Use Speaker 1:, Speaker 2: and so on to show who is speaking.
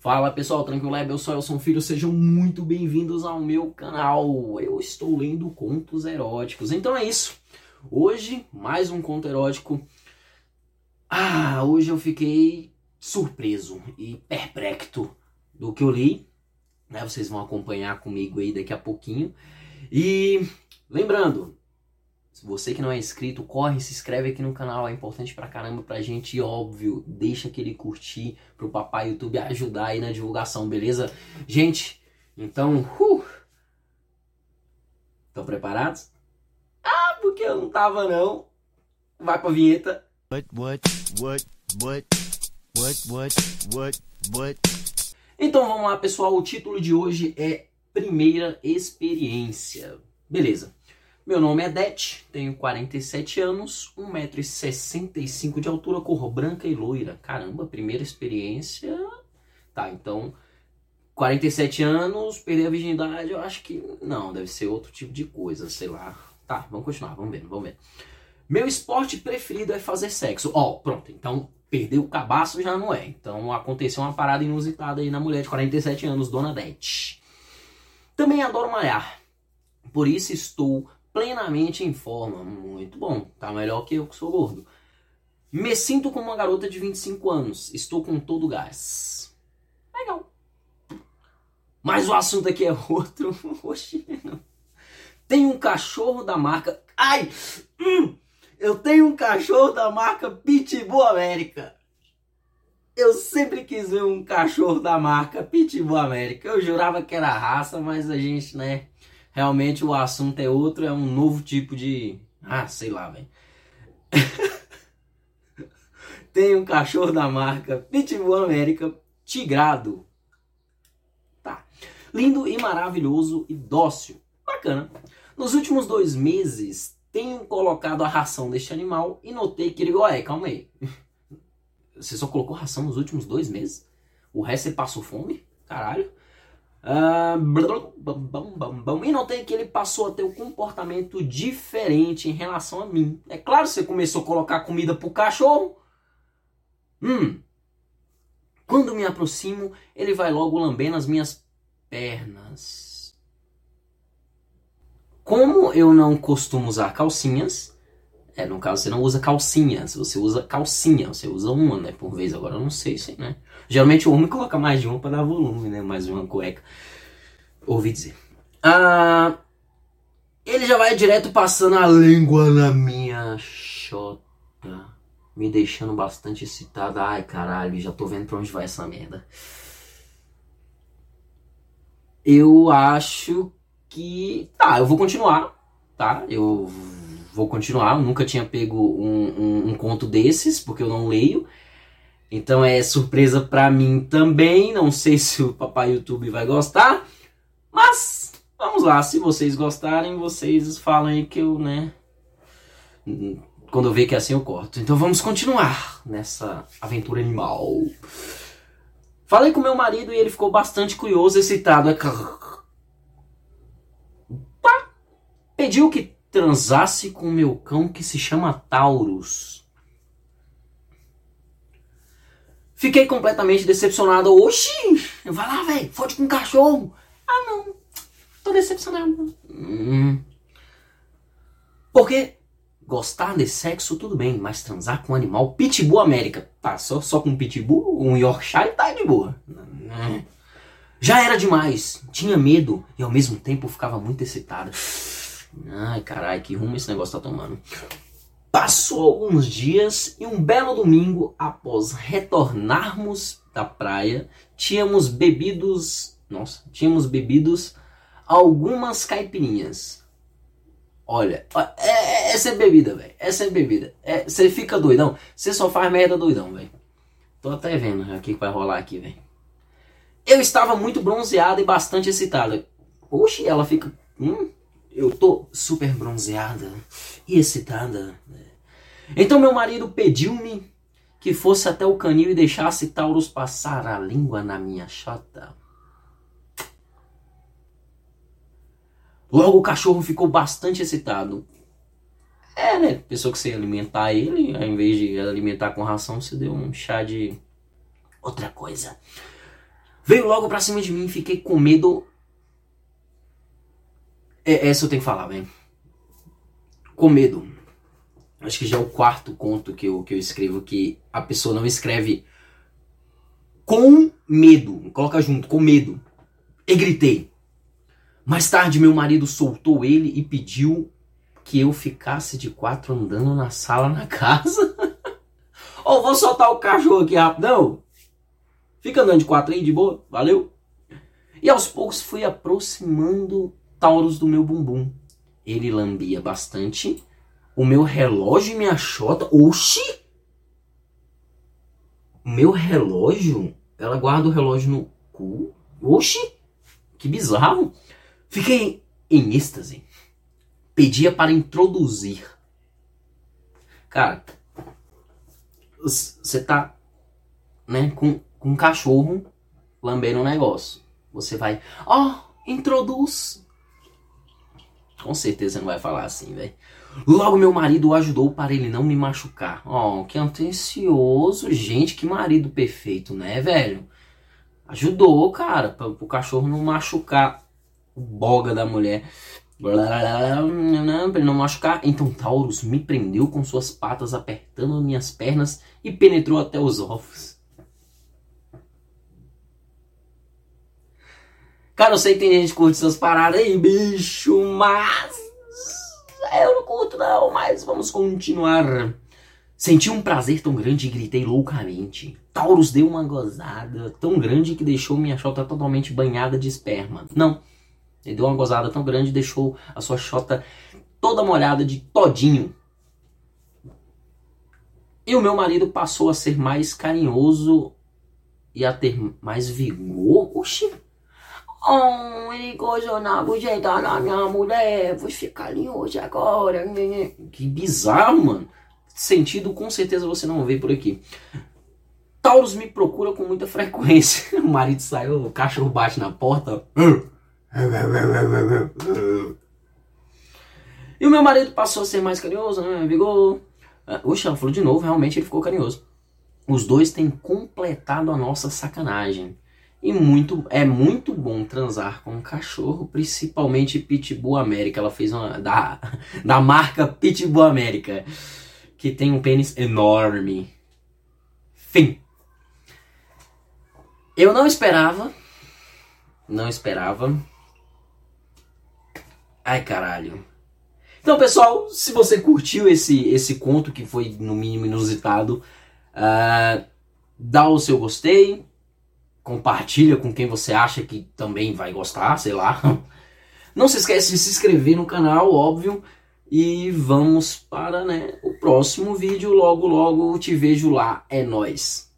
Speaker 1: Fala pessoal, tranquilo? Eu sou Elson Filho, sejam muito bem-vindos ao meu canal. Eu estou lendo contos eróticos. Então é isso. Hoje, mais um conto erótico. Ah, hoje eu fiquei surpreso e perplexo do que eu li. Né? Vocês vão acompanhar comigo aí daqui a pouquinho. E lembrando, você que não é inscrito, corre, se inscreve aqui no canal, é importante pra caramba pra gente, e óbvio, deixa aquele curtir pro papai YouTube ajudar aí na divulgação, beleza? Gente, então, uh, estão preparados? Ah, porque eu não tava não. Vai pra vinheta. What, what, what, what, what, what, what, what. Então vamos lá, pessoal, o título de hoje é Primeira Experiência. Beleza. Meu nome é Det, tenho 47 anos, 1,65m de altura, cor branca e loira. Caramba, primeira experiência. Tá, então 47 anos, perder a virgindade, eu acho que não, deve ser outro tipo de coisa, sei lá. Tá, vamos continuar, vamos ver, vamos ver. Meu esporte preferido é fazer sexo. Ó, oh, pronto, então perder o cabaço já não é. Então aconteceu uma parada inusitada aí na mulher de 47 anos, Dona Det. Também adoro malhar. Por isso estou plenamente em forma. Muito bom. Tá melhor que eu que sou gordo. Me sinto como uma garota de 25 anos. Estou com todo gás. Legal. Mas o assunto aqui é outro. Oxi, Tem um cachorro da marca. Ai! Hum, eu tenho um cachorro da marca Pitbull América. Eu sempre quis ver um cachorro da marca Pitbull América. Eu jurava que era raça, mas a gente, né? Realmente o assunto é outro, é um novo tipo de. Ah, sei lá, velho. Tem um cachorro da marca Pitbull América Tigrado. Tá. Lindo e maravilhoso e dócil. Bacana. Nos últimos dois meses, tenho colocado a ração deste animal e notei que ele. Ué, calma aí. Você só colocou ração nos últimos dois meses? O resto você passou fome? Caralho. Uh, e notei que ele passou a ter um comportamento diferente em relação a mim. É claro, você começou a colocar comida pro cachorro. Hum. Quando me aproximo, ele vai logo lambendo as minhas pernas. Como eu não costumo usar calcinhas, é, no caso você não usa calcinhas, você usa calcinha, você usa uma, né, por vez. Agora eu não sei se, né? Geralmente o homem coloca mais de uma para dar volume, né? Mais uma cueca. Ouvi dizer. Ah, ele já vai direto passando a língua na minha chota. Me deixando bastante excitada. Ai, caralho, já tô vendo pra onde vai essa merda. Eu acho que. Tá, eu vou continuar. Tá? Eu vou continuar. Eu nunca tinha pego um, um, um conto desses, porque eu não leio. Então é surpresa para mim também. Não sei se o papai YouTube vai gostar, vamos lá. Se vocês gostarem, vocês falam aí que eu, né? Quando eu ver que é assim eu corto. Então vamos continuar nessa aventura animal. Falei com meu marido e ele ficou bastante curioso, excitado. É Pediu que transasse com meu cão que se chama Taurus. Fiquei completamente decepcionado. Oxi, vai lá, velho, fode com um cachorro. Ah, não, tô decepcionado. Hum. Porque gostar de sexo, tudo bem, mas transar com um animal pitbull América, tá, só, só com pitbull, um Yorkshire, tá de boa. Já era demais, tinha medo e ao mesmo tempo ficava muito excitado. Ai, caralho, que rumo esse negócio tá tomando. Passou alguns dias e um belo domingo, após retornarmos da praia, tínhamos bebidos. Nossa, tínhamos bebidos algumas caipirinhas. Olha, é, é, essa é bebida, velho. Essa é bebida. É, você é, fica doidão. Você só faz merda doidão, velho. Tô até vendo o que vai rolar aqui, velho. Eu estava muito bronzeada e bastante excitada. Oxi, ela fica. Hum, eu tô super bronzeada e excitada. Então meu marido pediu-me que fosse até o canil e deixasse Taurus passar a língua na minha chota. Logo o cachorro ficou bastante excitado. É, né? Pensou que você ia alimentar ele, ao invés de alimentar com ração, você deu um chá de outra coisa. Veio logo pra cima de mim, fiquei com medo. É, essa eu tenho que falar, velho. Com medo. Acho que já é o quarto conto que eu, que eu escrevo que a pessoa não escreve com medo. Coloca junto, com medo. E gritei. Mais tarde, meu marido soltou ele e pediu que eu ficasse de quatro andando na sala na casa. Ô, oh, vou soltar o cachorro aqui rapidão. Fica andando de quatro aí, de boa, valeu? E aos poucos fui aproximando Taurus do meu bumbum. Ele lambia bastante. O meu relógio e minha chota. Oxi! O meu relógio? Ela guarda o relógio no cu? Oxi! Que bizarro! Fiquei em êxtase. Pedia para introduzir. Cara, você tá, né, com, com um cachorro lambendo um negócio. Você vai, ó, oh, introduz. Com certeza não vai falar assim, velho. Logo meu marido ajudou para ele não me machucar. Ó, oh, que atencioso. Gente, que marido perfeito, né, velho? Ajudou, cara, para o cachorro não machucar boga da mulher. Para ele não machucar. Então Taurus me prendeu com suas patas, apertando minhas pernas e penetrou até os ovos. Cara, eu sei que tem gente que curte essas paradas aí, bicho, mas. Eu não curto, não, mas vamos continuar. Senti um prazer tão grande e gritei loucamente. Taurus deu uma gozada tão grande que deixou minha chota totalmente banhada de esperma. Não, ele deu uma gozada tão grande deixou a sua chota toda molhada de todinho. E o meu marido passou a ser mais carinhoso e a ter mais vigor. Oxi! Oh, ele gozou na bujeta da minha mulher. Vou ficar carinhoso agora. Que bizarro, mano. Sentido com certeza você não vê por aqui. Taurus me procura com muita frequência. O marido saiu, o cachorro bate na porta. E o meu marido passou a ser mais carinhoso, né? Vigor. Oxe, ela falou de novo, realmente ele ficou carinhoso. Os dois têm completado a nossa sacanagem. E muito, é muito bom transar com um cachorro, principalmente Pitbull América. Ela fez uma da, da marca Pitbull América, que tem um pênis enorme. Fim. Eu não esperava, não esperava Ai, caralho. Então, pessoal, se você curtiu esse, esse conto, que foi no mínimo inusitado, uh, dá o seu gostei, compartilha com quem você acha que também vai gostar, sei lá. Não se esquece de se inscrever no canal, óbvio. E vamos para né, o próximo vídeo. Logo, logo te vejo lá. É nóis.